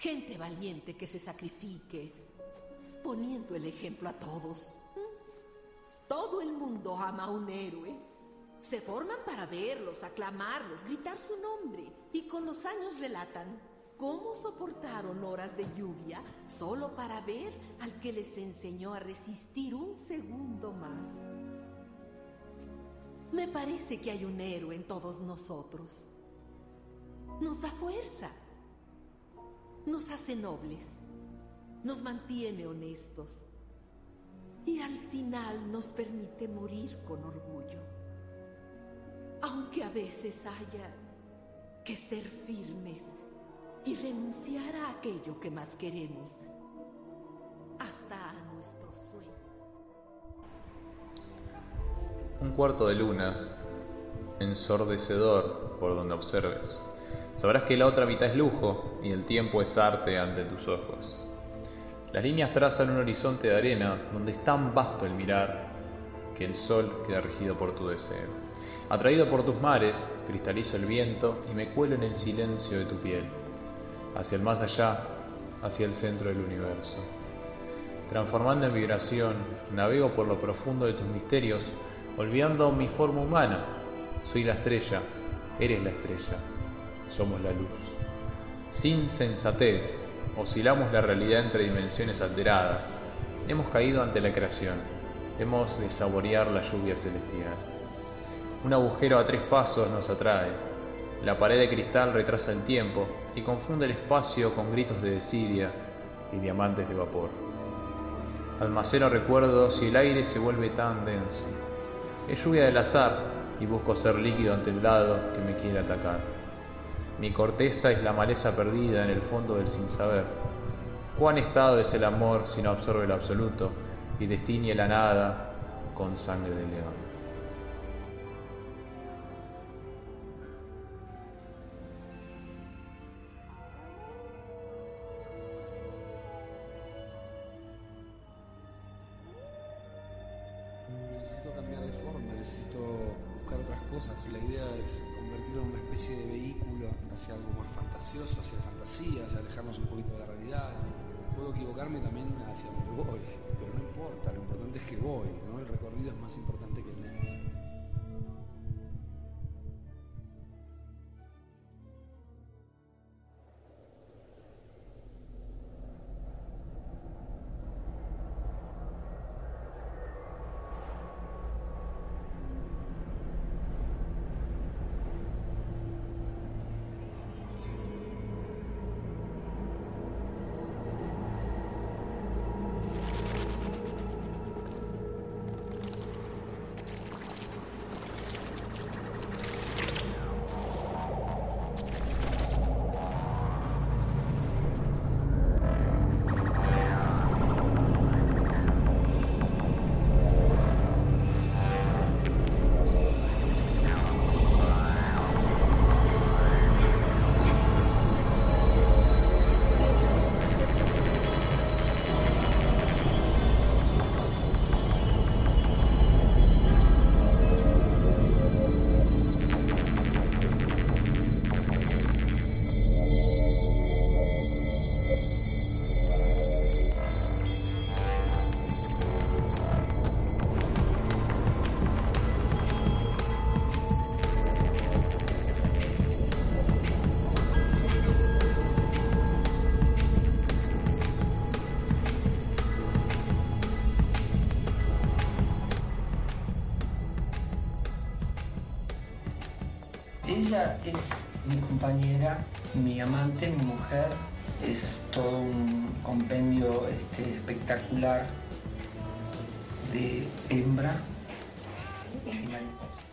Gente valiente que se sacrifique, poniendo el ejemplo a todos. Todo el mundo ama a un héroe. Se forman para verlos, aclamarlos, gritar su nombre y con los años relatan cómo soportaron horas de lluvia solo para ver al que les enseñó a resistir un segundo más. Me parece que hay un héroe en todos nosotros. Nos da fuerza, nos hace nobles, nos mantiene honestos y al final nos permite morir con orgullo. Aunque a veces haya que ser firmes y renunciar a aquello que más queremos, hasta a nuestros sueños. Un cuarto de lunas, ensordecedor por donde observes. Sabrás que la otra mitad es lujo y el tiempo es arte ante tus ojos. Las líneas trazan un horizonte de arena donde es tan vasto el mirar que el sol queda regido por tu deseo. Atraído por tus mares, cristalizo el viento y me cuelo en el silencio de tu piel, hacia el más allá, hacia el centro del universo. Transformando en vibración, navego por lo profundo de tus misterios, olvidando mi forma humana. Soy la estrella, eres la estrella, somos la luz. Sin sensatez, oscilamos la realidad entre dimensiones alteradas. Hemos caído ante la creación, hemos de saborear la lluvia celestial. Un agujero a tres pasos nos atrae. La pared de cristal retrasa el tiempo y confunde el espacio con gritos de desidia y diamantes de vapor. Almaceno recuerdos y el aire se vuelve tan denso. Es lluvia del azar y busco ser líquido ante el lado que me quiere atacar. Mi corteza es la maleza perdida en el fondo del sin saber. Cuán estado es el amor si no absorbe el absoluto y destiñe la nada con sangre de león. necesito cambiar de forma, necesito otras cosas. La idea es convertirlo en una especie de vehículo hacia algo más fantasioso, hacia fantasía, hacia alejarnos un poquito de la realidad. Puedo equivocarme también hacia donde voy, pero no importa, lo importante es que voy, ¿no? El recorrido es más importante que el Ella es mi compañera, mi amante, mi mujer. Es todo un compendio este, espectacular de hembra y.